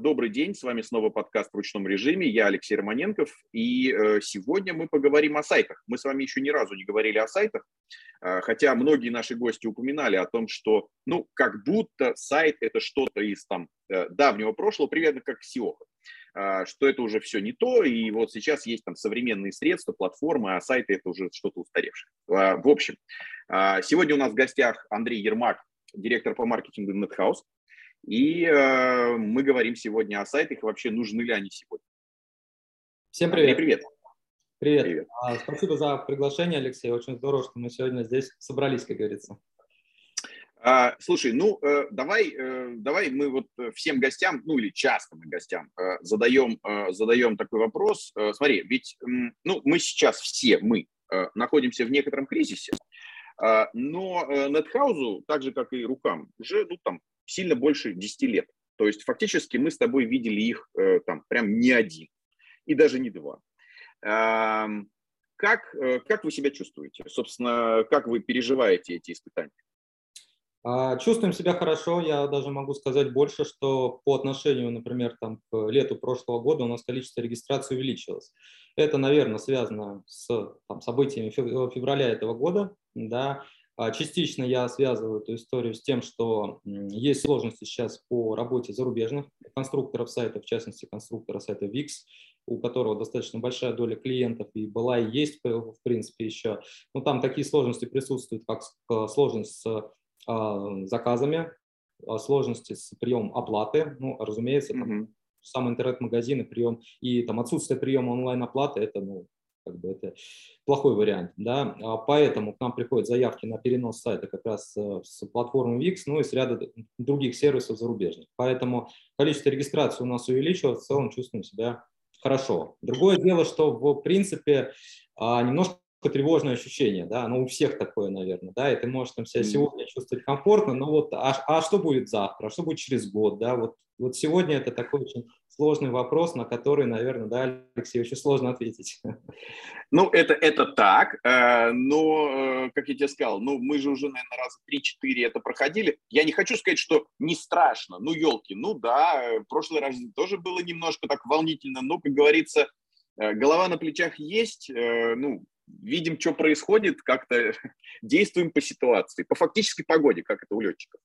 Добрый день, с вами снова подкаст в ручном режиме. Я Алексей Романенков, и э, сегодня мы поговорим о сайтах. Мы с вами еще ни разу не говорили о сайтах, э, хотя многие наши гости упоминали о том, что, ну, как будто сайт это что-то из там э, давнего прошлого, примерно как SEO, что это уже все не то, и вот сейчас есть там современные средства, платформы, а сайты это уже что-то устаревшее. В общем, сегодня у нас в гостях Андрей Ермак, директор по маркетингу NetHouse. И э, мы говорим сегодня о сайтах и вообще нужны ли они сегодня. Всем привет. Андрей, привет. Привет. привет. А, спасибо за приглашение, Алексей. Очень здорово, что мы сегодня здесь собрались, как говорится. А, слушай, ну э, давай, э, давай мы вот всем гостям, ну или частым гостям э, задаем, э, задаем такой вопрос. Э, смотри, ведь э, ну мы сейчас все мы э, находимся в некотором кризисе, э, но э, NetHouse, так же как и рукам, уже ну там сильно больше 10 лет. То есть фактически мы с тобой видели их э, там прям не один и даже не два. Как, э, как вы себя чувствуете? Собственно, как вы переживаете эти испытания? А, чувствуем себя хорошо. Я даже могу сказать больше, что по отношению, например, там, к лету прошлого года у нас количество регистраций увеличилось. Это, наверное, связано с там, событиями февраля этого года. Да. А, частично я связываю эту историю с тем, что есть сложности сейчас по работе зарубежных конструкторов сайта, в частности конструктора сайта VIX, у которого достаточно большая доля клиентов и была и есть в принципе еще. Но там такие сложности присутствуют, как сложность с а, заказами, а, сложности с приемом оплаты, ну, разумеется, там, сам интернет-магазин и прием, и там отсутствие приема онлайн-оплаты, это, ну, как бы это плохой вариант. Да? А поэтому к нам приходят заявки на перенос сайта как раз э, с платформы VIX, ну и с ряда других сервисов зарубежных. Поэтому количество регистраций у нас увеличилось, в целом чувствуем себя хорошо. Другое дело, что в принципе а, немножко тревожное ощущение, да, ну у всех такое, наверное, да, и ты можешь там себя сегодня чувствовать комфортно, но вот, а, а что будет завтра, а что будет через год, да, вот, вот сегодня это такой очень сложный вопрос, на который, наверное, да, Алексей, очень сложно ответить. Ну, это, это так, э, но, э, как я тебе сказал, ну, мы же уже, наверное, раза 3-4 это проходили. Я не хочу сказать, что не страшно, ну, елки, ну да, в прошлый раз тоже было немножко так волнительно, но, как говорится, э, голова на плечах есть, ну, видим, что происходит, как-то действуем по ситуации, по фактической погоде, как это у летчиков.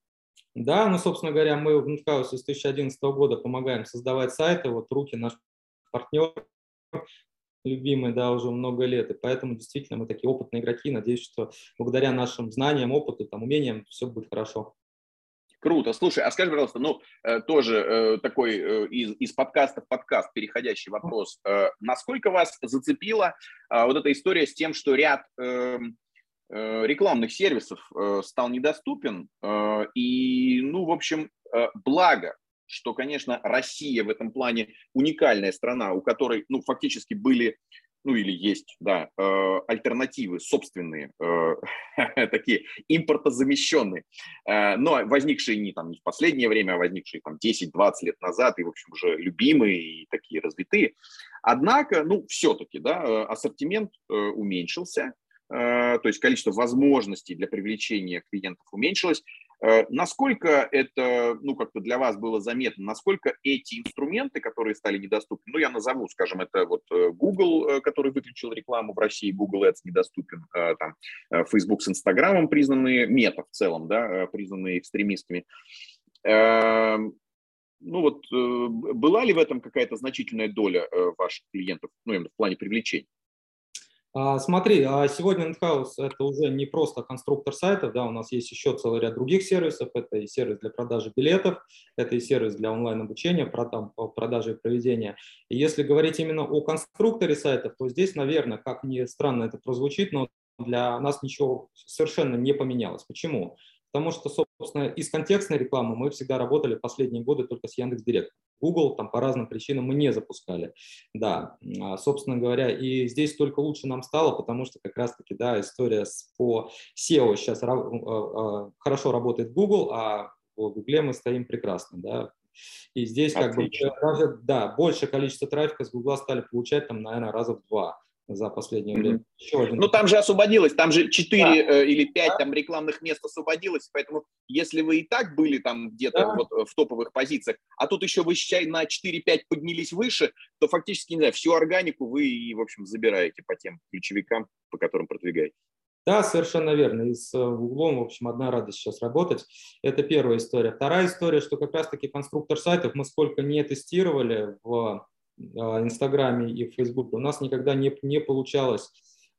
Да, ну, собственно говоря, мы в Нетхаусе с 2011 года помогаем создавать сайты. Вот руки наш партнер, любимый, да, уже много лет. И поэтому действительно мы такие опытные игроки. Надеюсь, что благодаря нашим знаниям, опыту, там, умениям все будет хорошо. Круто. Слушай, а скажи, пожалуйста, ну, э, тоже э, такой э, из, из подкаста в подкаст переходящий вопрос. Насколько вас зацепила вот эта история с тем, что ряд эм, рекламных сервисов стал недоступен. И, ну, в общем, благо, что, конечно, Россия в этом плане уникальная страна, у которой, ну, фактически были, ну, или есть, да, альтернативы собственные, такие импортозамещенные, но возникшие не, там, не в последнее время, а возникшие там 10-20 лет назад, и, в общем, уже любимые и такие развитые. Однако, ну, все-таки, да, ассортимент уменьшился, Э, то есть количество возможностей для привлечения клиентов уменьшилось. Э, насколько это, ну, как-то для вас было заметно, насколько эти инструменты, которые стали недоступны, ну, я назову, скажем, это вот э, Google, который выключил рекламу в России, Google Ads недоступен, там, Facebook с Инстаграмом признанные, мета в целом, да, признанные экстремистами. Эм, ну вот, была ли в этом какая-то значительная доля ваших клиентов, ну, именно в плане привлечения? А, смотри, а сегодня NetHouse это уже не просто конструктор сайтов, да, у нас есть еще целый ряд других сервисов. Это и сервис для продажи билетов, это и сервис для онлайн-обучения, продажи и проведения. И если говорить именно о конструкторе сайтов, то здесь, наверное, как ни странно это прозвучит, но для нас ничего совершенно не поменялось. Почему? Потому что, собственно, из контекстной рекламы мы всегда работали последние годы только с Яндекс.Директ. Google там по разным причинам мы не запускали. Да, а, собственно говоря, и здесь только лучше нам стало, потому что как раз-таки, да, история с, по SEO сейчас а, а, хорошо работает Google, а в Google мы стоим прекрасно, да, и здесь Отлично. как бы даже, да, большее количество трафика с Google стали получать там, наверное, раза в два за последнее mm-hmm. время. Еще один. Ну, там же освободилось, там же 4 да. э, или 5 да. там рекламных мест освободилось, поэтому если вы и так были там где-то да. вот в топовых позициях, а тут еще вы считай, на 4-5 поднялись выше, то фактически, не знаю, всю органику вы, в общем, забираете по тем ключевикам, по которым продвигаете. Да, совершенно верно. И с углом, в общем, одна радость сейчас работать. Это первая история. Вторая история, что как раз-таки конструктор сайтов мы сколько не тестировали в Инстаграме и в Фейсбуке, у нас никогда не, не получалось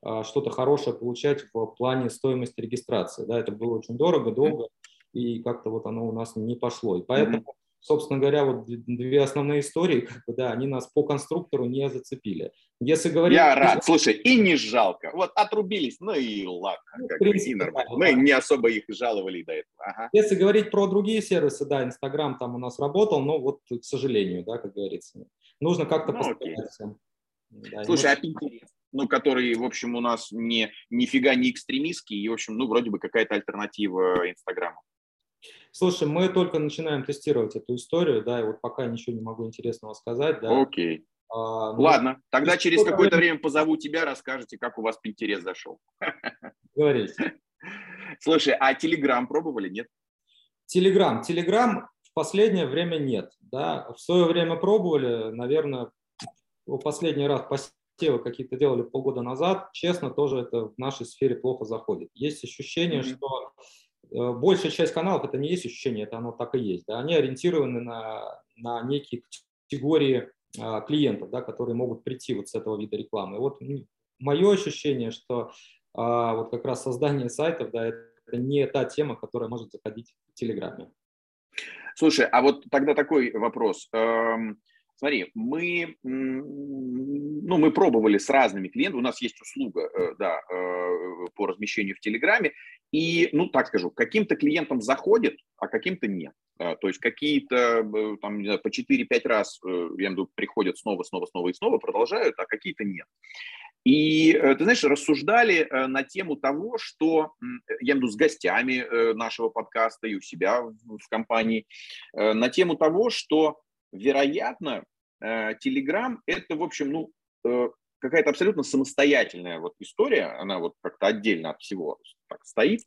а, что-то хорошее получать в плане стоимости регистрации. Да, это было очень дорого, долго, и как-то вот оно у нас не пошло. И поэтому собственно говоря, вот две основные истории, как бы, да, они нас по конструктору не зацепили. Если говорить... Я рад, слушай, и не жалко. Вот отрубились, ну и ладно, ну, как принципе, бы, и нормально. Да, Мы да. не особо их жаловали до этого. Ага. Если говорить про другие сервисы, да, Инстаграм там у нас работал, но вот, к сожалению, да, как говорится, нужно как-то ну, постараться. Да, слушай, а Pinterest? ну, который, в общем, у нас не нифига не экстремистский, и, в общем, ну, вроде бы какая-то альтернатива Инстаграму. Слушай, мы только начинаем тестировать эту историю, да, и вот пока ничего не могу интересного сказать, да. Окей. А, ну, Ладно, тогда через какое-то время позову тебя, расскажете, как у вас Pinterest зашел. Говорите. Слушай, а Telegram пробовали, нет? Telegram в последнее время нет. Да? В свое время пробовали, наверное, в последний раз посевы какие-то делали полгода назад. Честно, тоже это в нашей сфере плохо заходит. Есть ощущение, mm-hmm. что Э, большая часть каналов это не есть ощущение, это оно так и есть. Да? Они ориентированы на, на некие категории а, клиентов, да, которые могут прийти вот с этого вида рекламы. Вот мое ощущение, что а, вот как раз создание сайтов, да, это не та тема, которая может заходить в Телеграме. Слушай, а вот тогда такой вопрос. Эм, смотри, мы, ну, мы пробовали с разными клиентами, у нас есть услуга э, да, э, по размещению в Телеграме, и, ну, так скажу, каким-то клиентам заходит, а каким-то нет. А, то есть какие-то э, там, знаю, по 4-5 раз, э, я имею приходят снова, снова, снова и снова, продолжают, а какие-то нет. И, э, ты знаешь, рассуждали на тему того, что, я имею в виду, с гостями нашего подкаста и у себя в компании, на тему того, что, вероятно, Telegram – это, в общем, ну, какая-то абсолютно самостоятельная вот история, она вот как-то отдельно от всего так стоит.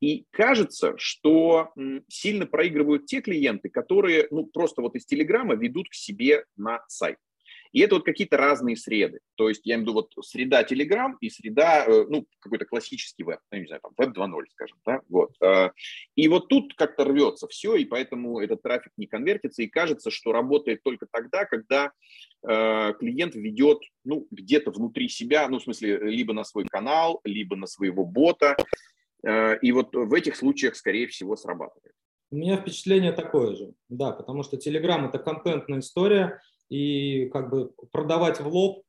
И кажется, что сильно проигрывают те клиенты, которые ну, просто вот из Телеграма ведут к себе на сайт. И это вот какие-то разные среды. То есть я имею в виду вот среда Telegram и среда, э, ну, какой-то классический веб, ну, не знаю, там, веб 2.0, скажем, да, вот. Э, и вот тут как-то рвется все, и поэтому этот трафик не конвертится, и кажется, что работает только тогда, когда э, клиент ведет, ну, где-то внутри себя, ну, в смысле, либо на свой канал, либо на своего бота, и вот в этих случаях, скорее всего, срабатывает. У меня впечатление такое же, да, потому что Telegram – это контентная история, и как бы продавать в лоб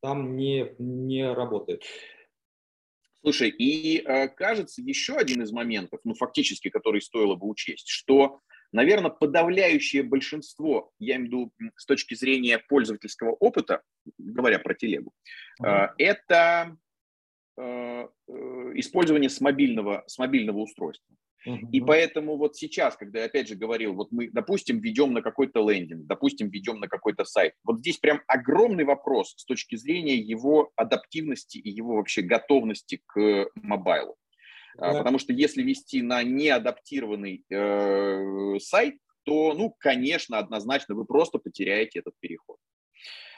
там не, не работает. Слушай, и э, кажется, еще один из моментов, ну, фактически, который стоило бы учесть, что, наверное, подавляющее большинство, я имею в виду с точки зрения пользовательского опыта, говоря про телегу, э, это э, использование с мобильного, с мобильного устройства. И поэтому вот сейчас, когда я опять же говорил, вот мы, допустим, ведем на какой-то лендинг, допустим, ведем на какой-то сайт, вот здесь прям огромный вопрос с точки зрения его адаптивности и его вообще готовности к мобайлу. А, да. Потому что если вести на неадаптированный э, сайт, то, ну, конечно, однозначно вы просто потеряете этот переход.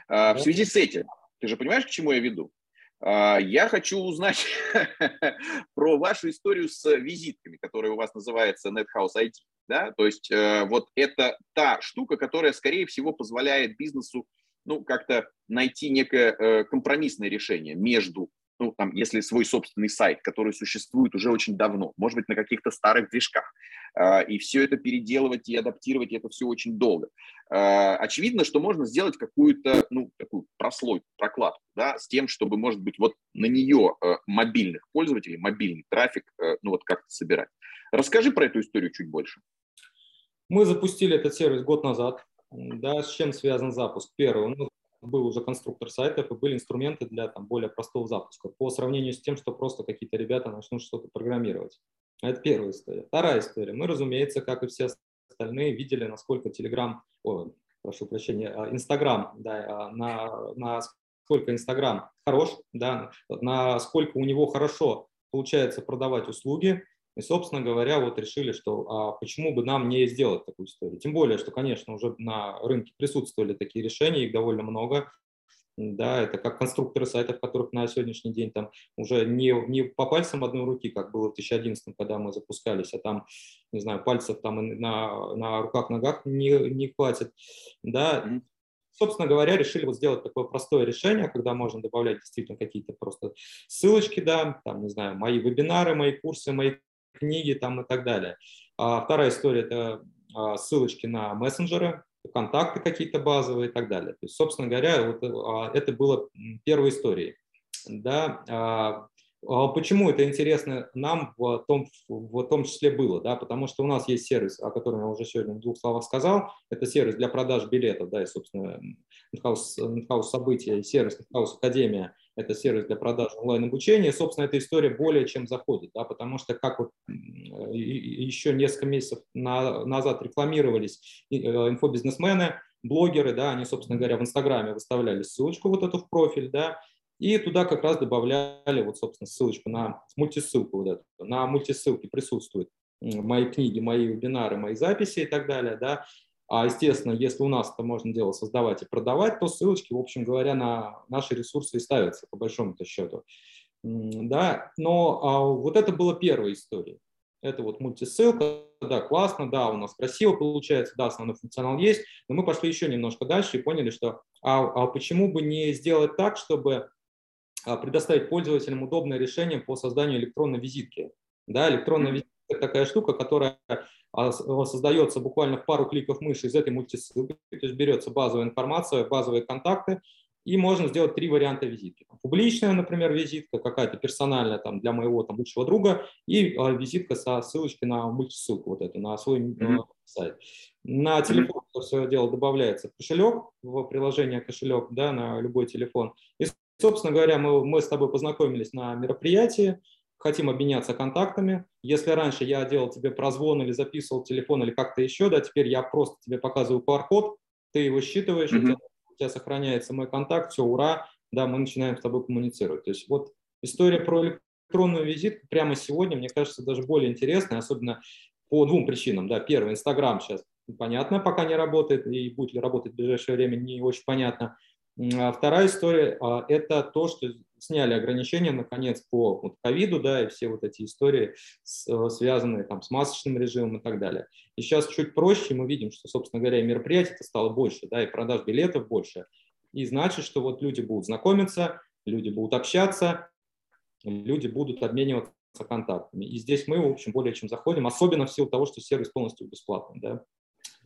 Э, В связи с этим, ты же понимаешь, к чему я веду? А, я хочу узнать про вашу историю с визитками, которая у вас называется NetHouse ID. Да? То есть э, вот это та штука, которая, скорее всего, позволяет бизнесу ну, как-то найти некое э, компромиссное решение между ну, там, если свой собственный сайт, который существует уже очень давно, может быть, на каких-то старых движках, а, и все это переделывать и адаптировать, это все очень долго. А, очевидно, что можно сделать какую-то, ну, такую прослойку, прокладку, да, с тем, чтобы, может быть, вот на нее э, мобильных пользователей, мобильный трафик, э, ну, вот как-то собирать. Расскажи про эту историю чуть больше. Мы запустили этот сервис год назад. Да, с чем связан запуск? Первое, нас был уже конструктор сайтов и были инструменты для там, более простого запуска по сравнению с тем, что просто какие-то ребята начнут что-то программировать. Это первая история. Вторая история. Мы, разумеется, как и все остальные, видели, насколько Telegram, о, прошу прощения, Instagram да, а, на, на насколько Инстаграм хорош, да, насколько у него хорошо получается продавать услуги, и, собственно говоря, вот решили, что а почему бы нам не сделать такую историю. Тем более, что, конечно, уже на рынке присутствовали такие решения, их довольно много. Да, это как конструкторы сайтов, которых на сегодняшний день там уже не, не по пальцам одной руки, как было в 2011, когда мы запускались, а там, не знаю, пальцев там на, на руках-ногах не, не хватит. Да, собственно говоря, решили вот сделать такое простое решение, когда можно добавлять действительно какие-то просто ссылочки, да, там, не знаю, мои вебинары, мои курсы, мои книги там и так далее. А вторая история – это а, ссылочки на мессенджеры, контакты какие-то базовые и так далее. То есть, собственно говоря, вот а, это было первой историей. Да, а, Почему это интересно нам в том, в том числе было? Да? Потому что у нас есть сервис, о котором я уже сегодня в двух словах сказал. Это сервис для продаж билетов, да, и, собственно, Нетхаус события, сервис Нетхаус Академия – это сервис для продаж онлайн-обучения. Собственно, эта история более чем заходит, да, потому что как вот еще несколько месяцев назад рекламировались э, инфобизнесмены, блогеры, да, они, собственно говоря, в Инстаграме выставляли ссылочку вот эту в профиль, да, и туда как раз добавляли вот, собственно, ссылочку на мультисылку вот эту. На мультисылке присутствуют мои книги, мои вебинары, мои записи и так далее, да. А, естественно, если у нас это можно дело создавать и продавать, то ссылочки, в общем говоря, на наши ресурсы и ставятся, по большому-то счету. Да, но а, вот это была первая история. Это вот мультисылка, да, классно, да, у нас красиво получается, да, основной функционал есть, но мы пошли еще немножко дальше и поняли, что а, а почему бы не сделать так, чтобы а, предоставить пользователям удобное решение по созданию электронной визитки. Да, электронная визитка – это такая штука, которая а, создается буквально в пару кликов мыши из этой мультисылки, то есть берется базовая информация, базовые контакты, и можно сделать три варианта визитки. Публичная, например, визитка, какая-то персональная там, для моего там, лучшего друга, и а, визитка со ссылочкой на мультисылку, вот эту, на свой mm-hmm. сайт. На телефон mm-hmm. все дело добавляется кошелек в приложение кошелек, да, на любой телефон. И Собственно говоря, мы, мы с тобой познакомились на мероприятии, хотим обменяться контактами. Если раньше я делал тебе прозвон или записывал телефон или как-то еще, да, теперь я просто тебе показываю QR-код, ты его считываешь, mm-hmm. у, тебя, у тебя сохраняется мой контакт, все, ура, да, мы начинаем с тобой коммуницировать. То есть вот история про электронную визитку прямо сегодня, мне кажется, даже более интересная, особенно по двум причинам. Да. Первый, Инстаграм сейчас понятно, пока не работает, и будет ли работать в ближайшее время, не очень понятно. А вторая история а, – это то, что сняли ограничения, наконец, по ковиду, да, и все вот эти истории, связанные там с масочным режимом и так далее. И сейчас чуть проще, мы видим, что, собственно говоря, мероприятий стало больше, да, и продаж билетов больше. И значит, что вот люди будут знакомиться, люди будут общаться, люди будут обмениваться контактами. И здесь мы, в общем, более чем заходим, особенно в силу того, что сервис полностью бесплатный, да.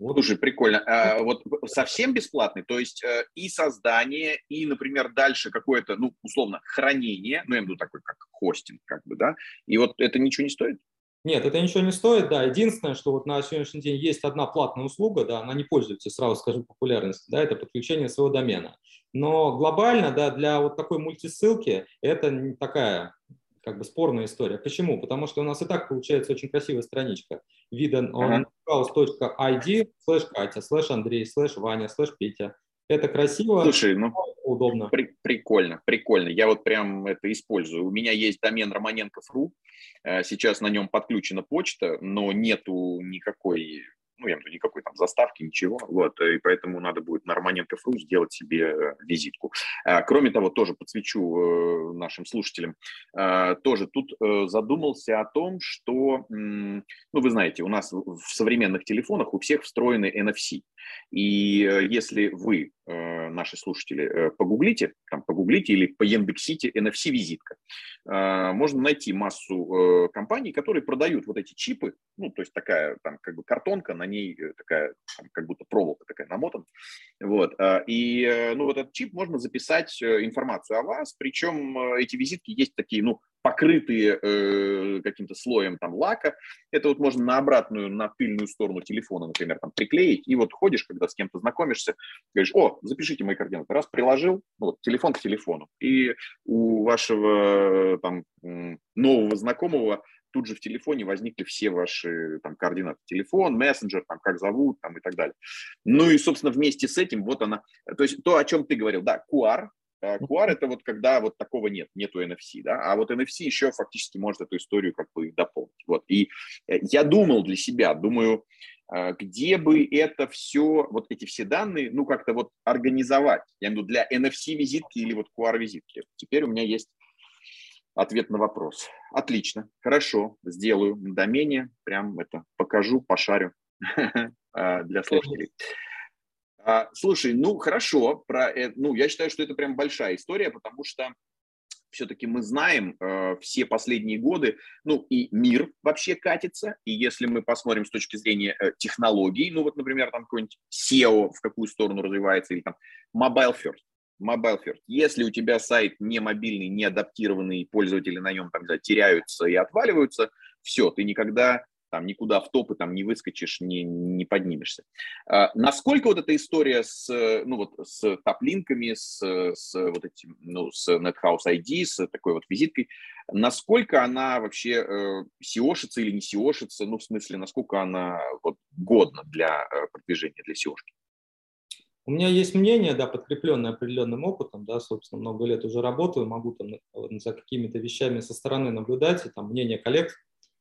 Вот. Слушай, прикольно. А, вот совсем бесплатный, то есть э, и создание, и, например, дальше какое-то, ну, условно, хранение, ну, я имею в виду такой, как хостинг, как бы, да, и вот это ничего не стоит? Нет, это ничего не стоит, да. Единственное, что вот на сегодняшний день есть одна платная услуга, да, она не пользуется, сразу скажу, популярностью, да, это подключение своего домена. Но глобально, да, для вот такой мультисылки это такая как бы спорная история. Почему? Потому что у нас и так получается очень красивая страничка. В виде Nethouse.id слэш Катя, слэш Андрей, слэш Ваня, слэш Петя. Это красиво, Слушай, ну, удобно. При, прикольно, прикольно. Я вот прям это использую. У меня есть домен романенков.ру. Э, сейчас на нем подключена почта, но нету никакой ну, я имею никакой там заставки, ничего, вот, и поэтому надо будет на романенков.ру сделать себе э, визитку. А, кроме того, тоже подсвечу э, нашим слушателям, а, тоже тут э, задумался о том, что, ну, вы знаете, у нас в современных телефонах у всех встроены NFC, и если вы, наши слушатели, погуглите, там, погуглите или по Яндексите NFC-визитка, можно найти массу компаний, которые продают вот эти чипы, ну, то есть такая там как бы картонка, на ней э, такая, как будто проволока такая намотана. Вот. А, и, э, ну, вот этот чип можно записать э, информацию о вас, причем эти визитки есть такие, ну, покрытые э, каким-то слоем там лака. Это вот можно на обратную, на тыльную сторону телефона, например, там приклеить. И вот ходишь, когда с кем-то знакомишься, говоришь, о, запишите мои координаты. Раз приложил, ну, вот, телефон к телефону. И у вашего там нового знакомого тут же в телефоне возникли все ваши там, координаты. Телефон, мессенджер, там, как зовут там, и так далее. Ну и, собственно, вместе с этим вот она, то есть то, о чем ты говорил, да, QR, QR это вот когда вот такого нет, нету NFC, да, а вот NFC еще фактически может эту историю как бы дополнить. Вот, и я думал для себя, думаю, где бы это все, вот эти все данные, ну, как-то вот организовать, я имею в виду для NFC-визитки или вот QR-визитки. Теперь у меня есть ответ на вопрос. Отлично, хорошо, сделаю на домене, прям это покажу, пошарю для слушателей. А, слушай, ну хорошо, про, ну я считаю, что это прям большая история, потому что все-таки мы знаем э, все последние годы, ну и мир вообще катится, и если мы посмотрим с точки зрения э, технологий, ну вот, например, там какой-нибудь SEO в какую сторону развивается, или там mobile first, mobile first. Если у тебя сайт не мобильный, не адаптированный, пользователи на нем там, теряются и отваливаются, все, ты никогда там никуда в топы там не выскочишь, не, не поднимешься. А, насколько вот эта история с, ну вот, с топлинками, с, с вот этим, ну, с NetHouse ID, с такой вот визиткой, насколько она вообще э, или не SEOшится, ну, в смысле, насколько она вот, годна для э, продвижения, для SEOшки? У меня есть мнение, да, подкрепленное определенным опытом, да, собственно, много лет уже работаю, могу там за какими-то вещами со стороны наблюдать, и там мнение коллег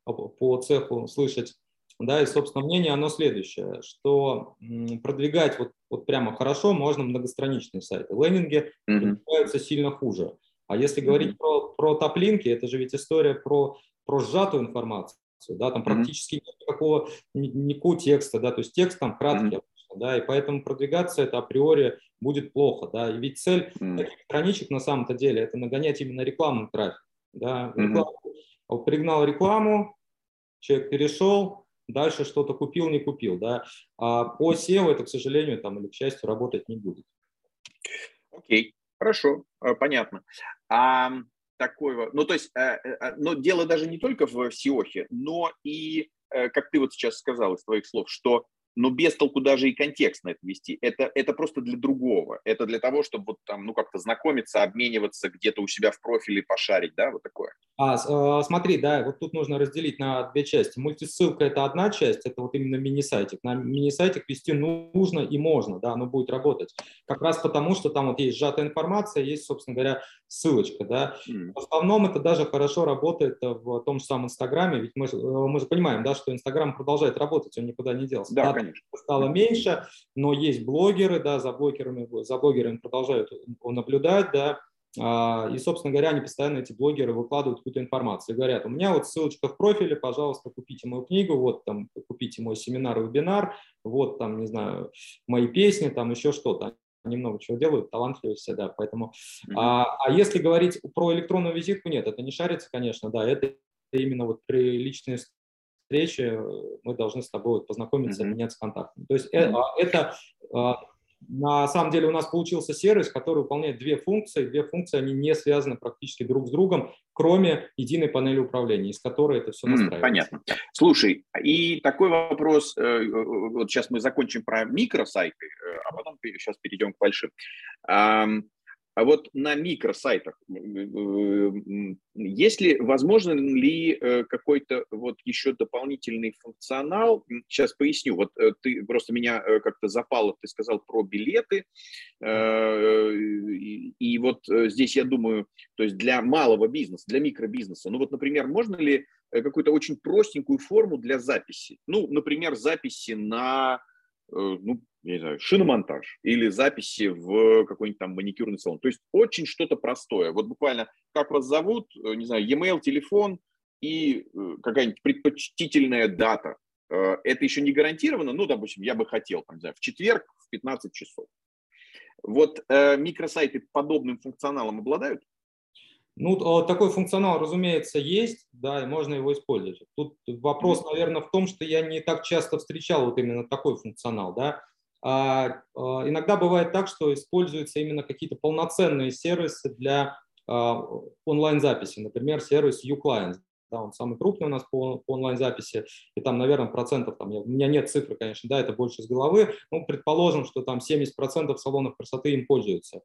по цеху слышать. Да, и, собственно, мнение оно следующее, что продвигать вот, вот прямо хорошо можно многостраничные сайты. Лендинги продвигаются mm-hmm. сильно хуже. А если mm-hmm. говорить про, про топлинки, это же ведь история про, про сжатую информацию, да, там mm-hmm. практически нет никакого, никакого текста, да, то есть текст там краткий, mm-hmm. Да, и поэтому продвигаться это априори будет плохо, да, и ведь цель mm-hmm. таких страничек на самом-то деле это нагонять именно рекламный трафик, да, рекламу, mm-hmm. пригнал рекламу, человек перешел, дальше что-то купил, не купил, да. А по SEO это, к сожалению, там или к счастью, работать не будет. Окей, хорошо, э, понятно. А такой, ну то есть, э, э, но дело даже не только в SEO, но и, как ты вот сейчас сказал из твоих слов, что но без толку даже и контекст на это вести. Это, это просто для другого. Это для того, чтобы вот там, ну, как-то знакомиться, обмениваться где-то у себя в профиле, пошарить, да, вот такое. А, э, смотри, да, вот тут нужно разделить на две части. Мультисылка – это одна часть, это вот именно мини-сайтик. На мини-сайтик вести нужно и можно, да, оно будет работать. Как раз потому, что там вот есть сжатая информация, есть, собственно говоря, ссылочка, да. Mm. В основном это даже хорошо работает в том же самом Инстаграме, ведь мы, э, мы же понимаем, да, что Инстаграм продолжает работать, он никуда не делся. Да, конечно стало меньше, но есть блогеры, да, за блогерами, за блогерами продолжают наблюдать, да, а, и, собственно говоря, они постоянно, эти блогеры, выкладывают какую-то информацию. Говорят, у меня вот ссылочка в профиле, пожалуйста, купите мою книгу, вот там, купите мой семинар, вебинар, вот там, не знаю, мои песни, там еще что-то. Они много чего делают, талантливые все, да, поэтому... Mm-hmm. А, а если говорить про электронную визитку, нет, это не шарится, конечно, да, это именно вот при личной встрече мы должны с тобой познакомиться, mm-hmm. обменяться контактами. То есть mm-hmm. это а, на самом деле у нас получился сервис, который выполняет две функции. Две функции, они не связаны практически друг с другом, кроме единой панели управления, из которой это все настраивается. Понятно. Слушай, и такой вопрос, э, вот сейчас мы закончим про микросайты, э, а потом сейчас перейдем к большим. А вот на микросайтах, есть ли, возможно ли э, какой-то вот еще дополнительный функционал? Сейчас поясню. Вот э, ты просто меня э, как-то запало, ты сказал про билеты. И вот здесь я думаю, то есть для малого бизнеса, для микробизнеса, ну вот, например, можно ли какую-то очень простенькую форму для записи? Ну, например, записи на ну, не знаю, шиномонтаж или записи в какой-нибудь там маникюрный салон. То есть очень что-то простое. Вот буквально как вас зовут, э, не знаю, e-mail, телефон и э, какая-нибудь предпочтительная дата. Э, это еще не гарантированно, ну, допустим, я бы хотел, там, не знаю, в четверг в 15 часов. Вот микросайты подобным функционалом обладают? Ну, такой функционал, разумеется, есть, да, и можно его использовать. Тут вопрос, наверное, в том, что я не так часто встречал вот именно такой функционал, да. А, а, иногда бывает так, что используются именно какие-то полноценные сервисы для а, онлайн-записи, например, сервис uClient. Да, он самый крупный у нас по, по онлайн-записи, и там, наверное, процентов, там, у меня нет цифры, конечно, да, это больше с головы, ну, предположим, что там 70% салонов красоты им пользуются.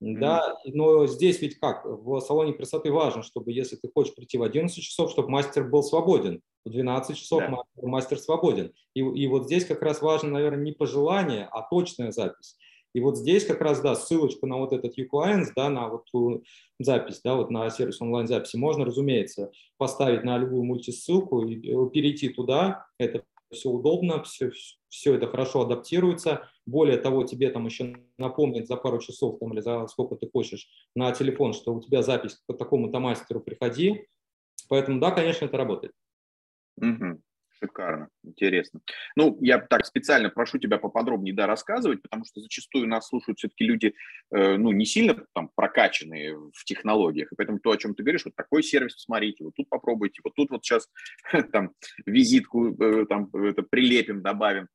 Да, но здесь ведь как? В салоне красоты важно, чтобы если ты хочешь прийти в 11 часов, чтобы мастер был свободен. В 12 часов да. мастер, мастер свободен. И, и вот здесь как раз важно, наверное, не пожелание, а точная запись. И вот здесь как раз, да, ссылочку на вот этот uClients, да, на вот ту запись, да, вот на сервис онлайн-записи можно, разумеется, поставить на любую мультисылку и э, перейти туда. Это все удобно, все, все это хорошо адаптируется. Более того, тебе там еще напомнит за пару часов там, или за сколько ты хочешь на телефон, что у тебя запись к такому-то мастеру, приходи. Поэтому да, конечно, это работает. Угу. Шикарно, интересно. Ну, я так специально прошу тебя поподробнее, да, рассказывать, потому что зачастую нас слушают все-таки люди, э, ну, не сильно там прокачанные в технологиях, и поэтому то, о чем ты говоришь, вот такой сервис посмотрите, вот тут попробуйте, вот тут вот сейчас там визитку э, там это прилепим, добавим.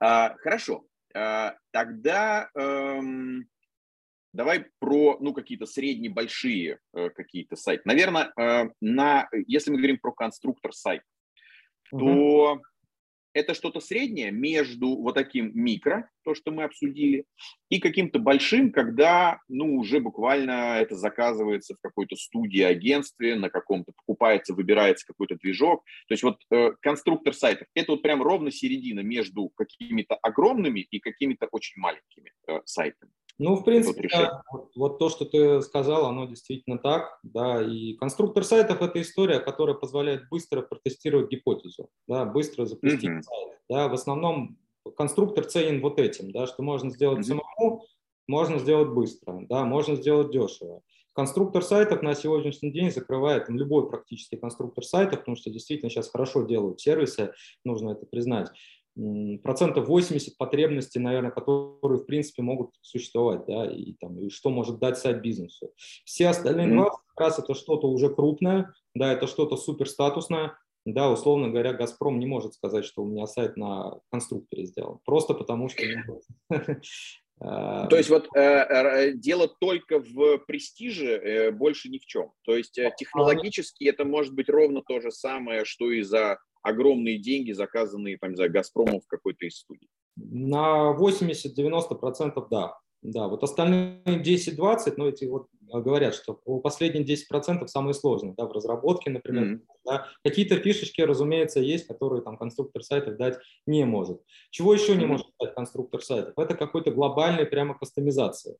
А, хорошо, а, тогда эм, давай про, ну, какие-то средние, большие э, какие-то сайты. Наверное, э, на, если мы говорим про конструктор сайта, то это что-то среднее между вот таким микро, то, что мы обсудили, и каким-то большим, когда, ну, уже буквально это заказывается в какой-то студии, агентстве, на каком-то покупается, выбирается какой-то движок. То есть вот э, конструктор сайтов – это вот прям ровно середина между какими-то огромными и какими-то очень маленькими э, сайтами. Ну, в принципе, да, вот, вот то, что ты сказал, оно действительно так, да, и конструктор сайтов – это история, которая позволяет быстро протестировать гипотезу, да, быстро запустить mm-hmm. сайт, да, в основном конструктор ценен вот этим, да, что можно сделать mm-hmm. самому, можно сделать быстро, да, можно сделать дешево. Конструктор сайтов на сегодняшний день закрывает там, любой практически конструктор сайтов, потому что действительно сейчас хорошо делают сервисы, нужно это признать процентов 80 потребностей, наверное, которые, в принципе, могут существовать, да, и, там, и что может дать сайт бизнесу. Все остальные mm-hmm. как раз это что-то уже крупное, да, это что-то супер статусное, да, условно говоря, «Газпром» не может сказать, что у меня сайт на конструкторе сделан, просто потому что... А, То есть вот э, э, дело только в престиже, э, больше ни в чем. То есть э, технологически это может быть ровно то же самое, что и за огромные деньги, заказанные, там, за Газпромом в какой-то из студий? На 80-90% да. Да, вот остальные 10-20, ну, эти вот а, говорят, что последние 10% самые сложные, да, в разработке, например. Mm-hmm. Да. Какие-то фишечки, разумеется, есть, которые там конструктор сайтов дать не может. Чего еще mm-hmm. не может дать конструктор сайтов? Это какой-то глобальный прямо кастомизация.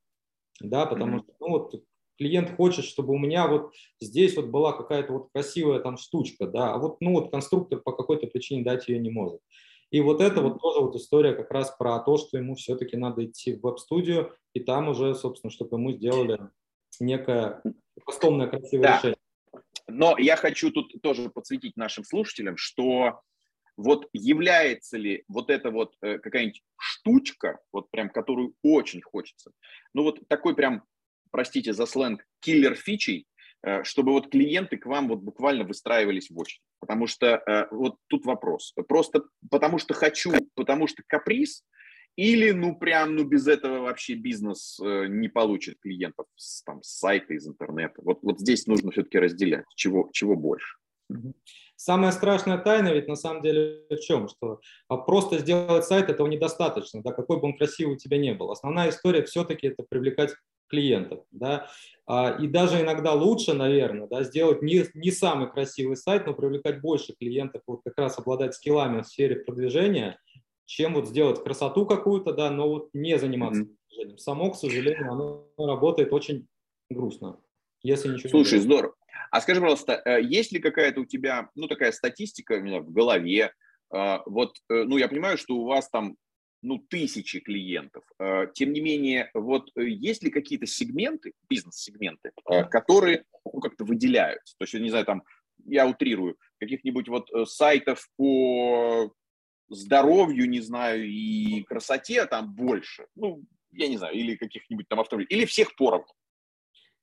Да, потому mm-hmm. что, ну, вот клиент хочет, чтобы у меня вот здесь вот была какая-то вот красивая там штучка, да, а вот, ну вот конструктор по какой-то причине дать ее не может. И вот это вот тоже вот история как раз про то, что ему все-таки надо идти в веб-студию, и там уже, собственно, чтобы ему сделали некое кастомное красивое да. решение. Но я хочу тут тоже подсветить нашим слушателям, что вот является ли вот эта вот э, какая-нибудь штучка, вот прям которую очень хочется, ну вот такой прям простите за сленг, киллер-фичей, э, чтобы вот клиенты к вам вот буквально выстраивались в очередь. Потому что э, вот тут вопрос. Просто потому что хочу, потому что каприз, или ну прям ну без этого вообще бизнес э, не получит клиентов с, там, с сайта, из интернета. Вот, вот здесь нужно все-таки разделять, чего, чего больше. Самая страшная тайна ведь на самом деле в чем? Что а, просто сделать сайт этого недостаточно, да, какой бы он красивый у тебя не был. Основная история все-таки это привлекать клиентов. Да? А, и даже иногда лучше, наверное, да, сделать не, не самый красивый сайт, но привлекать больше клиентов, вот как раз обладать скиллами в сфере продвижения, чем вот сделать красоту какую-то, да, но вот не заниматься mm-hmm. продвижением. Само, к сожалению, оно работает очень грустно, если ничего Слушай, не здорово. А скажи, пожалуйста, э, есть ли какая-то у тебя, ну, такая статистика у меня в голове, а, вот, э, ну, я понимаю, что у вас там ну, тысячи клиентов. Э, тем не менее, вот э, есть ли какие-то сегменты, бизнес-сегменты, э, которые ну, как-то выделяются? То есть, я не знаю, там, я утрирую, каких-нибудь вот сайтов по здоровью, не знаю, и красоте там больше, ну, я не знаю, или каких-нибудь там автомобилей, или всех поровну.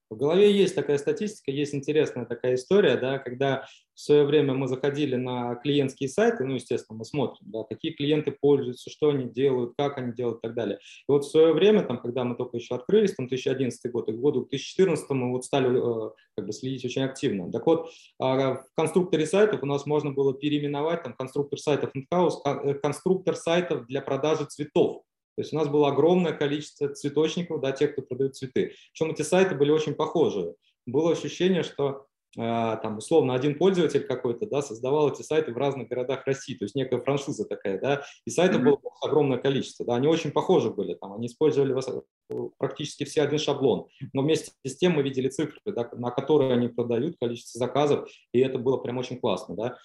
В голове есть такая статистика, есть интересная такая история, да, когда в свое время мы заходили на клиентские сайты, ну, естественно, мы смотрим, да, какие клиенты пользуются, что они делают, как они делают и так далее. И вот в свое время, там, когда мы только еще открылись, там, 2011 год, и к году 2014 мы вот стали э, как бы следить очень активно. Так вот, а, в конструкторе сайтов у нас можно было переименовать там конструктор сайтов in-house, э, конструктор сайтов для продажи цветов. То есть у нас было огромное количество цветочников, да, тех, кто продают цветы. Причем эти сайты были очень похожи. Было ощущение, что а, там, условно, один пользователь какой-то, да, создавал эти сайты в разных городах России, то есть некая франшиза такая, да, и сайтов mm-hmm. было огромное количество, да, они очень похожи были, там, они использовали практически все один шаблон, но вместе с тем мы видели цифры, да, на которые они продают, количество заказов, и это было прям очень классно, да.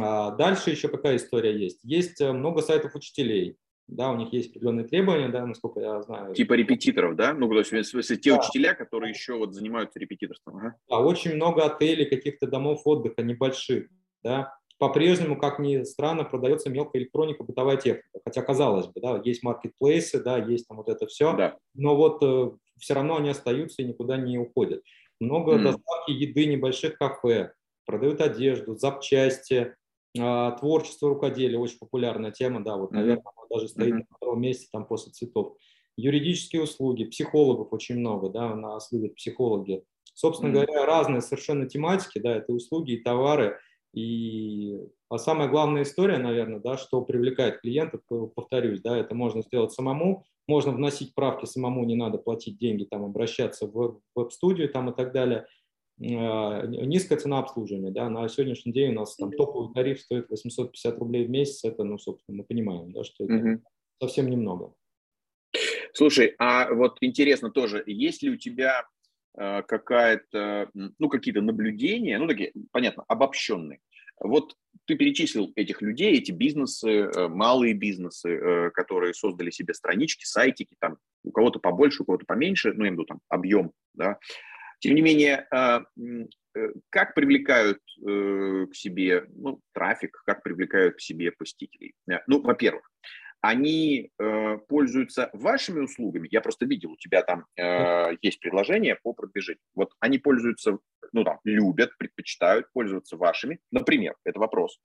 А дальше еще какая история есть? Есть э, много сайтов учителей, да, у них есть определенные требования, да, насколько я знаю. Типа репетиторов, да? Ну, то есть, смысле, те да. учителя, которые еще вот занимаются репетиторством. Ага. Да, очень много отелей, каких-то домов отдыха небольших, да. По-прежнему, как ни странно, продается мелкая электроника, бытовая техника. Хотя, казалось бы, да, есть маркетплейсы, да, есть там вот это все, да. но вот э, все равно они остаются и никуда не уходят. Много mm. доставки еды небольших кафе, продают одежду, запчасти, а, творчество, рукоделие, очень популярная тема, да, вот, наверное, даже стоит на втором месте там после цветов. Юридические услуги, психологов очень много, да, у нас любят психологи. Собственно mm-hmm. говоря, разные совершенно тематики, да, это услуги и товары. И а самая главная история, наверное, да, что привлекает клиентов, повторюсь, да, это можно сделать самому, можно вносить правки самому, не надо платить деньги, там, обращаться в веб-студию там и так далее – низкая цена обслуживания. Да, на сегодняшний день у нас там топовый тариф стоит 850 рублей в месяц. Это, ну, собственно, мы понимаем, да, что это угу. совсем немного. Слушай, а вот интересно тоже, есть ли у тебя э, какая-то, ну, какие-то наблюдения, ну, такие, понятно, обобщенные. Вот ты перечислил этих людей, эти бизнесы, э, малые бизнесы, э, которые создали себе странички, сайтики, там, у кого-то побольше, у кого-то поменьше, ну, я имею в виду там объем, да, тем не менее, а, э, как привлекают э, к себе ну, трафик, как привлекают к себе посетителей? Э, ну, во-первых, они пользуются вашими услугами. Я просто видел, у тебя там есть предложение по продвижению. Вот они пользуются, ну там, любят, предпочитают пользоваться вашими. Например, это вопрос.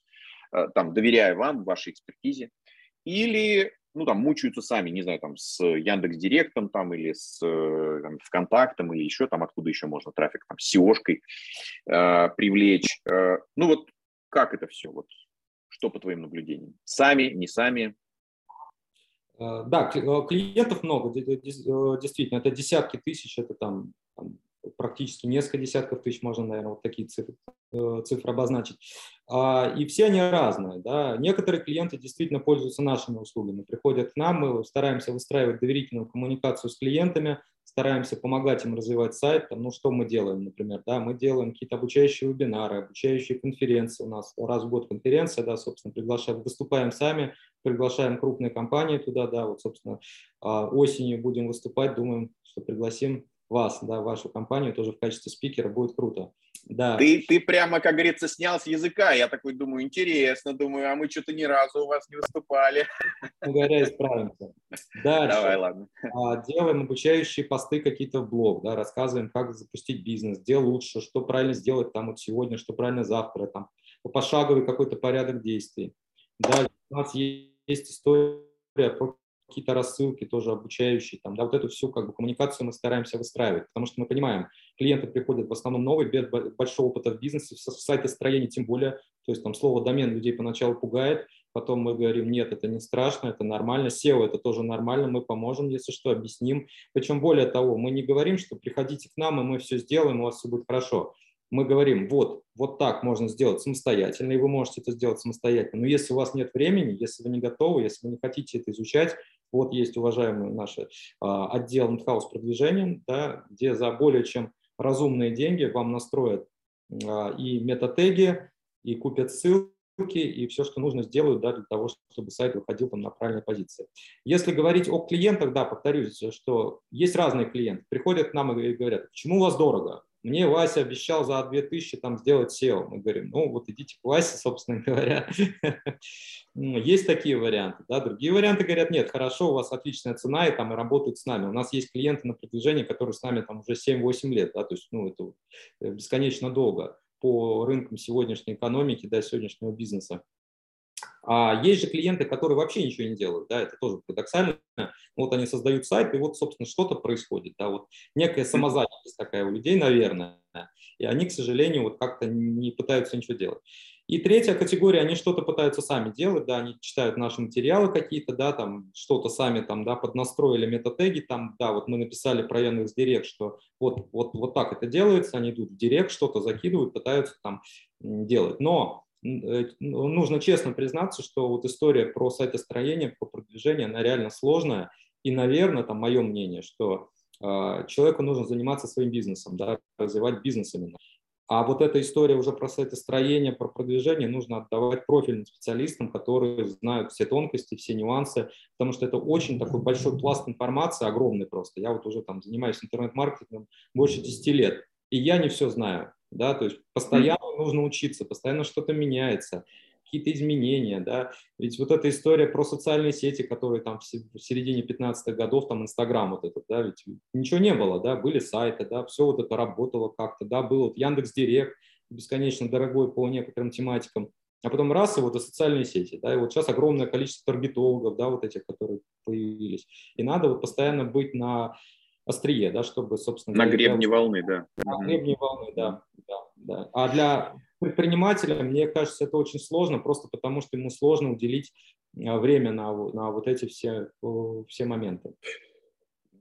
Там, доверяя вам, вашей экспертизе. Или ну, там, мучаются сами, не знаю, там, с Яндекс Директом, там, или с э, там, ВКонтактом, или еще там, откуда еще можно трафик, там, с SEO-шкой э, привлечь. Э, ну, вот как это все, вот, что по твоим наблюдениям? Сами, не сами? Э, да, э, клиентов много, действительно, это десятки тысяч, это там, там практически несколько десятков тысяч, можно, наверное, вот такие цифры, э, цифры обозначить. А, и все они разные. Да. Некоторые клиенты действительно пользуются нашими услугами, приходят к нам, мы стараемся выстраивать доверительную коммуникацию с клиентами, стараемся помогать им развивать сайт. Там, ну, что мы делаем, например? Да, мы делаем какие-то обучающие вебинары, обучающие конференции. У нас раз в год конференция, да, собственно, приглашаем, выступаем сами, приглашаем крупные компании туда, да, вот, собственно, а, осенью будем выступать, думаем, что пригласим вас, да, вашу компанию тоже в качестве спикера, будет круто. Да. Ты, ты прямо, как говорится, снял с языка. Я такой думаю, интересно, думаю, а мы что-то ни разу у вас не выступали. Ну, говоря, исправимся. Дальше. Давай, ладно. А, делаем обучающие посты какие-то в блог, да, рассказываем, как запустить бизнес, где лучше, что правильно сделать там вот сегодня, что правильно завтра, там, пошаговый какой-то порядок действий. Дальше у нас есть история про какие-то рассылки тоже обучающие, там, да, вот эту всю как бы коммуникацию мы стараемся выстраивать, потому что мы понимаем, клиенты приходят в основном новые, без большого опыта в бизнесе, в сайтостроении тем более, то есть там слово домен людей поначалу пугает, потом мы говорим, нет, это не страшно, это нормально, SEO это тоже нормально, мы поможем, если что, объясним. Причем более того, мы не говорим, что приходите к нам, и мы все сделаем, у вас все будет хорошо мы говорим, вот, вот так можно сделать самостоятельно, и вы можете это сделать самостоятельно. Но если у вас нет времени, если вы не готовы, если вы не хотите это изучать, вот есть уважаемый наш а, отдел Мудхаус продвижения, да, где за более чем разумные деньги вам настроят а, и метатеги, и купят ссылки, и все, что нужно, сделают да, для того, чтобы сайт выходил там на правильной позиции. Если говорить о клиентах, да, повторюсь, что есть разные клиенты. Приходят к нам и говорят, почему у вас дорого? Мне Вася обещал за 2000 там сделать SEO. Мы говорим, ну вот идите к Васе, собственно говоря. Ну, есть такие варианты. Да? Другие варианты говорят, нет, хорошо, у вас отличная цена и там и работают с нами. У нас есть клиенты на продвижении, которые с нами там уже 7-8 лет. Да? То есть ну, это бесконечно долго по рынкам сегодняшней экономики, да, сегодняшнего бизнеса. А есть же клиенты, которые вообще ничего не делают, да, это тоже парадоксально. Вот они создают сайт, и вот, собственно, что-то происходит, да, вот некая самозанятость такая у людей, наверное, и они, к сожалению, вот как-то не пытаются ничего делать. И третья категория, они что-то пытаются сами делать, да, они читают наши материалы какие-то, да, там что-то сами там, да, поднастроили метатеги, там, да, вот мы написали про Яндекс.Директ, что вот, вот, вот так это делается, они идут в Директ, что-то закидывают, пытаются там делать. Но нужно честно признаться, что вот история про сайтостроение, про продвижение, она реально сложная. И, наверное, там мое мнение, что э, человеку нужно заниматься своим бизнесом, да, развивать бизнес именно. А вот эта история уже про сайтостроение, про продвижение нужно отдавать профильным специалистам, которые знают все тонкости, все нюансы, потому что это очень такой большой пласт информации, огромный просто. Я вот уже там занимаюсь интернет-маркетингом больше 10 лет, и я не все знаю. Да, то есть постоянно нужно учиться, постоянно что-то меняется какие-то изменения, да, ведь вот эта история про социальные сети, которые там в середине 15-х годов, там Инстаграм вот этот, да, ведь ничего не было, да, были сайты, да, все вот это работало как-то, да, был вот Яндекс Директ, бесконечно дорогой по некоторым тематикам, а потом раз, и вот и социальные сети, да, и вот сейчас огромное количество таргетологов, да, вот этих, которые появились, и надо вот постоянно быть на острие, да, чтобы, собственно... На гребне волны, да. На гребне волны, да, да, да. А для предпринимателя, мне кажется, это очень сложно, просто потому что ему сложно уделить а, время на, на вот эти все, все моменты.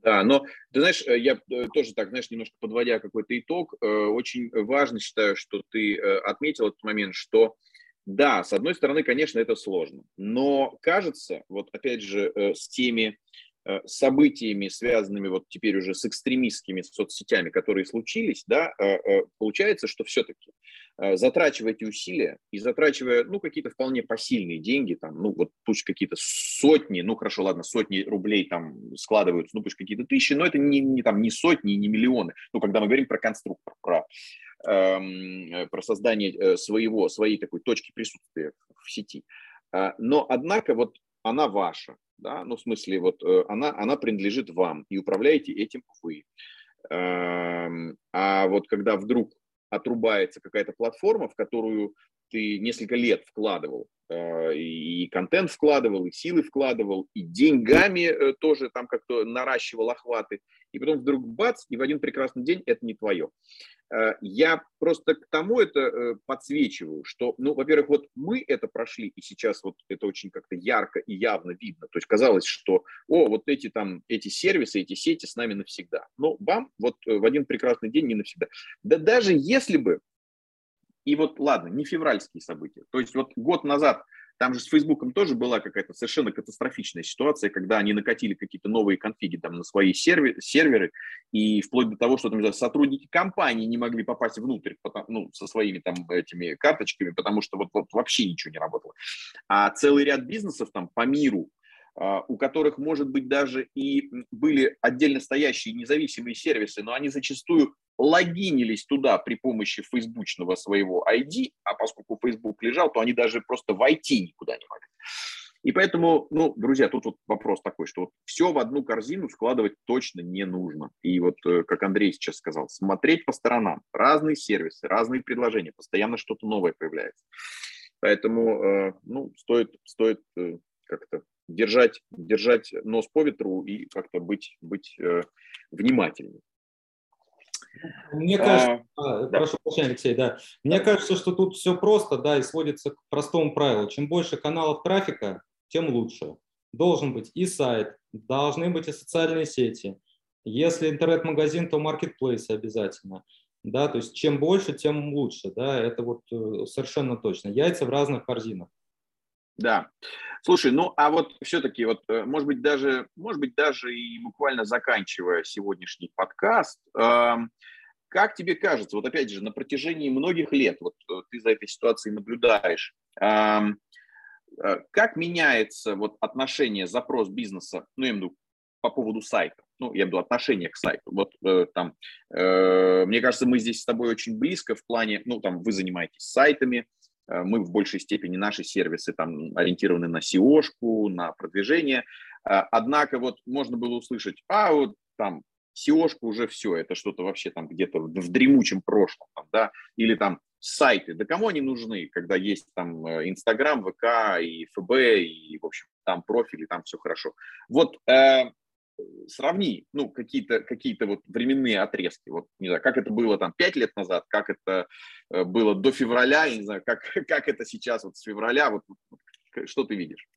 Да, но ты знаешь, э, я э, тоже так, знаешь, немножко подводя какой-то итог, э, очень важно считаю, что ты отметил этот момент, что да, с одной стороны, конечно, это сложно, но кажется, вот опять же, с теми событиями, связанными вот теперь уже с экстремистскими соцсетями, которые случились, да, э, э, получается, что все-таки затрачивая эти усилия и затрачивая, ну, какие-то вполне посильные деньги, там, ну, вот пусть какие-то сотни, ну, хорошо, ладно, сотни рублей там складываются, ну, пусть какие-то тысячи, но это не, не, там, не сотни, не миллионы. Ну, когда мы говорим про конструктор, про, эм, про создание своего, своей такой точки присутствия в сети. Но, однако, вот она ваша, да, ну, в смысле, вот э, она, она принадлежит вам, и управляете этим вы. Эм, а вот когда вдруг отрубается какая-то платформа, в которую ты несколько лет вкладывал, э, и контент вкладывал, и силы вкладывал, и деньгами э, тоже там как-то наращивал охваты, и потом вдруг бац, и в один прекрасный день это не твое. Э, я просто к тому это подсвечиваю, что, ну, во-первых, вот мы это прошли, и сейчас вот это очень как-то ярко и явно видно. То есть казалось, что, о, вот эти там, эти сервисы, эти сети с нами навсегда. Но бам, вот в один прекрасный день не навсегда. Да даже если бы, и вот ладно, не февральские события, то есть вот год назад там же с Фейсбуком тоже была какая-то совершенно катастрофичная ситуация, когда они накатили какие-то новые конфиги там на свои сервер, серверы, и вплоть до того, что там, сотрудники компании не могли попасть внутрь потому, ну, со своими там этими карточками, потому что вот, вот вообще ничего не работало. А целый ряд бизнесов там по миру, а, у которых, может быть, даже и были отдельно стоящие независимые сервисы, но они зачастую логинились туда при помощи фейсбучного своего ID, а поскольку Facebook лежал, то они даже просто войти никуда не могли. И поэтому, ну, друзья, тут вот вопрос такой, что вот все в одну корзину складывать точно не нужно. И вот, э, как Андрей сейчас сказал, смотреть по сторонам, разные сервисы, разные предложения, постоянно что-то новое появляется. Поэтому, э, ну, стоит, стоит э, как-то держать, держать нос по ветру и как-то быть, быть внимательным. Мне кажется, а, да. прошу прощения, Алексей, да. Мне кажется, что тут все просто, да, и сводится к простому правилу. Чем больше каналов трафика, тем лучше. Должен быть и сайт, должны быть и социальные сети. Если интернет-магазин, то маркетплейсы обязательно. Да, то есть чем больше, тем лучше. Да, это вот э, совершенно точно. Яйца в разных корзинах. Да. Слушай, ну а вот все-таки, вот, э, может быть, даже, может быть, даже и буквально заканчивая сегодняшний подкаст, э, как тебе кажется, вот опять же, на протяжении многих лет, вот э, ты за этой ситуацией наблюдаешь, э, э, как меняется вот отношение, запрос бизнеса, ну, я имею в виду по поводу сайта, ну, я имею в виду отношение к сайту. Вот э, там, э, мне кажется, мы здесь с тобой очень близко в плане, ну, там, вы занимаетесь сайтами, мы в большей степени, наши сервисы там ориентированы на SEO-шку, на продвижение. Э, однако вот можно было услышать, а вот там seo уже все, это что-то вообще там где-то в дремучем прошлом, да, или там сайты, да кому они нужны, когда есть там э, Инстаграм, ВК и ФБ, и, в общем, там профили, там все хорошо. Вот э, сравни, ну, какие-то какие вот временные отрезки. Вот, не знаю, как это было там пять лет назад, как это э, было до февраля, я не знаю, как, как это сейчас вот с февраля, вот что ты видишь?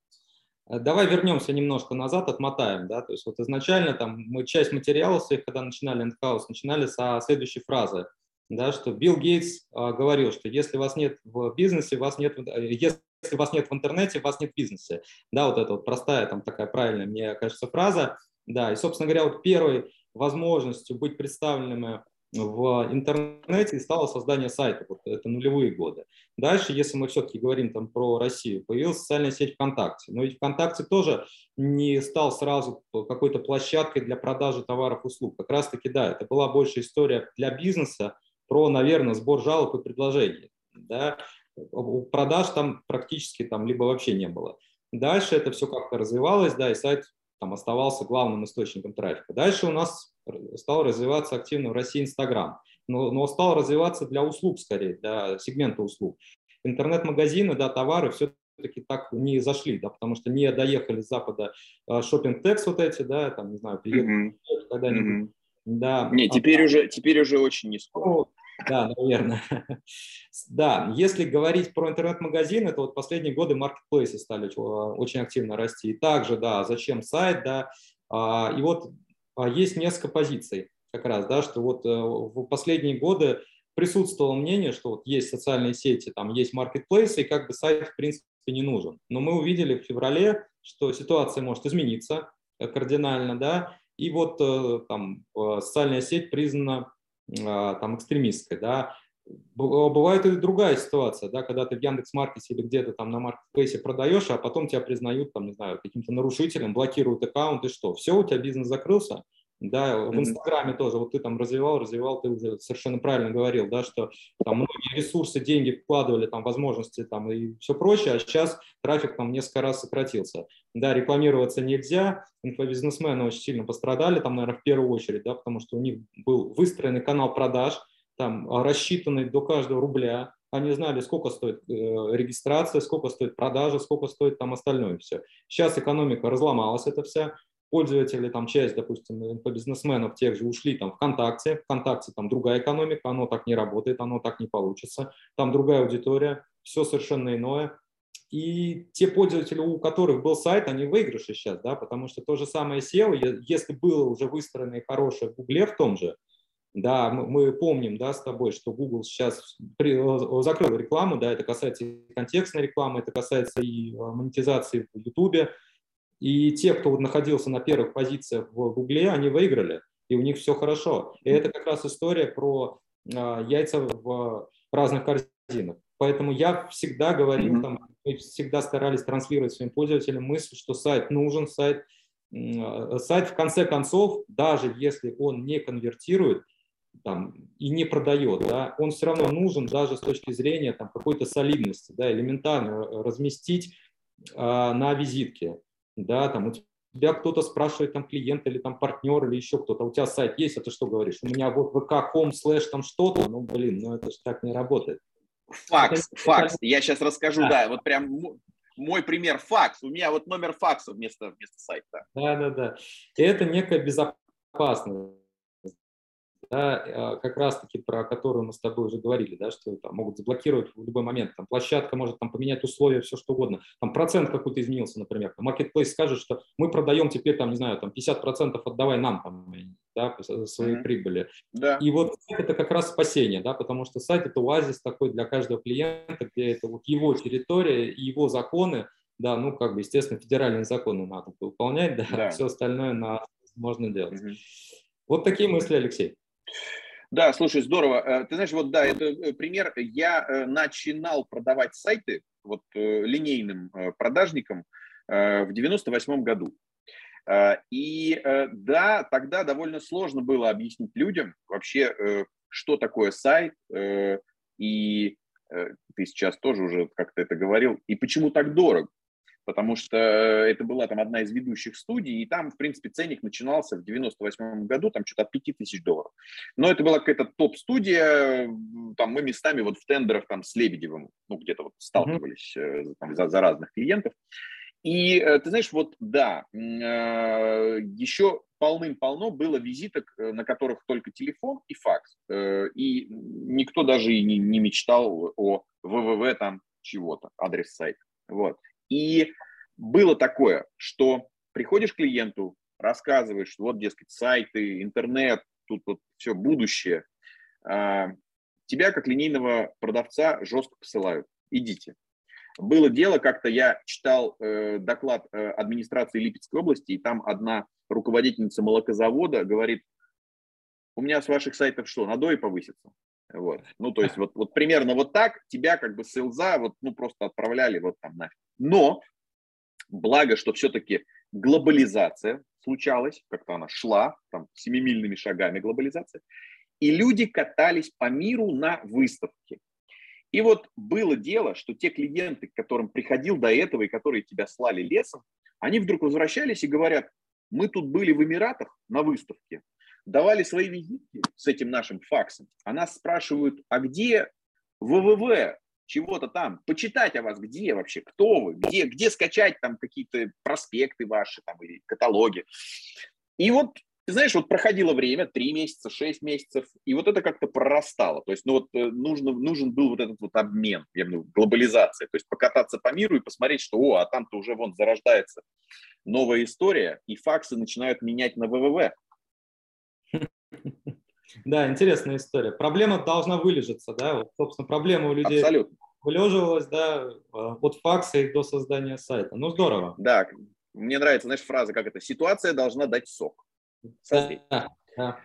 Э, давай вернемся немножко назад, отмотаем, да, то есть вот изначально там мы часть материалов своих, когда начинали Endhouse, начинали со следующей фразы, да, что Билл Гейтс а, говорил, что если вас нет в бизнесе, вас нет, если вас нет в интернете, вас нет в бизнесе, да, вот это вот простая там такая правильная, мне кажется, фраза, да, и, собственно говоря, вот первой возможностью быть представленными в интернете стало создание сайта, вот это нулевые годы. Дальше, если мы все-таки говорим там про Россию, появилась социальная сеть ВКонтакте. Но ведь ВКонтакте тоже не стал сразу какой-то площадкой для продажи товаров и услуг. Как раз-таки, да, это была больше история для бизнеса про, наверное, сбор жалоб и предложений. Да. Продаж там практически там либо вообще не было. Дальше это все как-то развивалось, да, и сайт там оставался главным источником трафика. Дальше у нас стал развиваться активно в России Инстаграм, но, но стал развиваться для услуг скорее, для сегмента услуг. Интернет-магазины, да, товары все-таки так не зашли, да, потому что не доехали с запада шопинг текс вот эти, да, там, не знаю, приехали mm-hmm. когда-нибудь. Mm-hmm. Да. Не, теперь, а, уже, теперь уже очень не скоро. Да, наверное. Да, если говорить про интернет-магазины, то вот последние годы маркетплейсы стали очень активно расти. И также, да, зачем сайт, да. А, и вот а, есть несколько позиций как раз, да, что вот э, в последние годы присутствовало мнение, что вот есть социальные сети, там есть маркетплейсы, и как бы сайт в принципе не нужен. Но мы увидели в феврале, что ситуация может измениться э, кардинально, да, и вот э, там социальная сеть признана а, там экстремистской, да. Бывает и другая ситуация, да, когда ты в Яндекс.Маркете или где-то там на маркетплейсе продаешь, а потом тебя признают, там, не знаю, каким-то нарушителем, блокируют аккаунт, и что? Все, у тебя бизнес закрылся, да, в Инстаграме тоже, вот ты там развивал, развивал, ты уже совершенно правильно говорил, да, что там многие ресурсы, деньги вкладывали, там возможности там и все прочее, а сейчас трафик там несколько раз сократился. Да, рекламироваться нельзя, инфобизнесмены очень сильно пострадали, там, наверное, в первую очередь, да, потому что у них был выстроенный канал продаж, там рассчитанный до каждого рубля, они знали, сколько стоит э, регистрация, сколько стоит продажа, сколько стоит там остальное все. Сейчас экономика разломалась это вся, пользователи, там часть, допустим, бизнесменов тех же ушли там ВКонтакте, ВКонтакте там другая экономика, оно так не работает, оно так не получится, там другая аудитория, все совершенно иное. И те пользователи, у которых был сайт, они выигрыши сейчас, да, потому что то же самое SEO, если было уже выстроено и хорошее в Гугле в том же, да, мы, мы помним, да, с тобой, что Google сейчас при, закрыл рекламу, да, это касается и контекстной рекламы, это касается и а, монетизации в YouTube, и те, кто находился на первых позициях в Гугле, они выиграли, и у них все хорошо. И это как раз история про а, яйца в разных корзинах. Поэтому я всегда говорил, там, мы всегда старались транслировать своим пользователям мысль, что сайт нужен, сайт, сайт в конце концов, даже если он не конвертирует, там, и не продает, да, он все равно нужен даже с точки зрения там, какой-то солидности, да, элементарно разместить э, на визитке да, там у тебя кто-то спрашивает, там клиент или там партнер или еще кто-то, у тебя сайт есть, а ты что говоришь? У меня вот vk.com слэш там что-то, ну, блин, ну это же так не работает. Факс, это, факс, я сейчас расскажу, да. да, вот прям мой пример факс, у меня вот номер факса вместо, вместо сайта. Да, да, да. И это некая безопасность да, а, как раз-таки про которую мы с тобой уже говорили, да, что там, могут заблокировать в любой момент, там, площадка может там, поменять условия, все что угодно, там, процент какой-то изменился, например, там, marketplace скажет, что мы продаем теперь, там, не знаю, там, 50% отдавай нам, там, да, свои mm-hmm. прибыли. Да. И вот это как раз спасение, да, потому что сайт – это оазис такой для каждого клиента, где это вот его территория и его законы, да, ну, как бы, естественно, федеральные законы надо выполнять, да, да. все остальное на, можно делать. Mm-hmm. Вот такие мысли, Алексей. Да, слушай, здорово. Э, ты знаешь, вот да, это э, пример. Я э, начинал продавать сайты вот линейным продажникам в 98 году. И да, тогда довольно сложно было объяснить людям вообще, что такое сайт, и ты сейчас тоже уже как-то это говорил, и почему так дорого потому что это была там одна из ведущих студий, и там, в принципе, ценник начинался в 98 году, там что-то от 5000 долларов. Но это была какая-то топ-студия, там мы местами вот в тендерах там с Лебедевым, ну, где-то вот сталкивались mm-hmm. там, за, за разных клиентов. И э, ты знаешь, вот да, еще полным-полно было визиток, на которых только телефон и факс. И никто даже и не, не мечтал о ВВВ там чего-то, адрес сайта. Вот. И было такое, что приходишь к клиенту, рассказываешь, что вот, дескать, сайты, интернет, тут вот все будущее, а, тебя как линейного продавца жестко посылают. Идите. Было дело, как-то я читал э, доклад э, администрации Липецкой области, и там одна руководительница молокозавода говорит, у меня с ваших сайтов что, надои повысится? Вот. Ну, то есть вот, вот примерно вот так тебя как бы селза вот, ну, просто отправляли вот там нафиг. Но благо, что все-таки глобализация случалась, как-то она шла, там, семимильными шагами глобализация, и люди катались по миру на выставке. И вот было дело, что те клиенты, к которым приходил до этого и которые тебя слали лесом, они вдруг возвращались и говорят, мы тут были в Эмиратах на выставке, давали свои визитки с этим нашим факсом, а нас спрашивают, а где ВВВ чего-то там, почитать о вас, где вообще, кто вы, где, где скачать там какие-то проспекты ваши там или каталоги. И вот знаешь, вот проходило время, три месяца, шесть месяцев, и вот это как-то прорастало. То есть, ну вот э, нужно, нужен был вот этот вот обмен, я виду, глобализация. То есть покататься по миру и посмотреть, что, о, а там-то уже вон зарождается новая история, и факсы начинают менять на ВВВ. Да, интересная история. Проблема должна вылежаться, да, вот, собственно, проблема у людей Абсолютно. вылеживалась, да, а, от факса и до создания сайта. Ну, здорово. Да, мне нравится, знаешь, фраза, как это, ситуация должна дать сок. Да, да.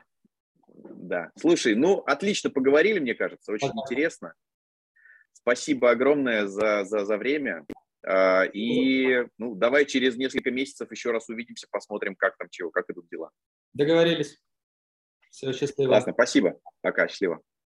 да. Слушай, ну, отлично поговорили, мне кажется, очень ага. интересно. Спасибо огромное за, за, за время. А, и ну, давай через несколько месяцев еще раз увидимся, посмотрим, как там чего, как идут дела. Договорились. Все, счастливо. Классно, спасибо. Пока, счастливо.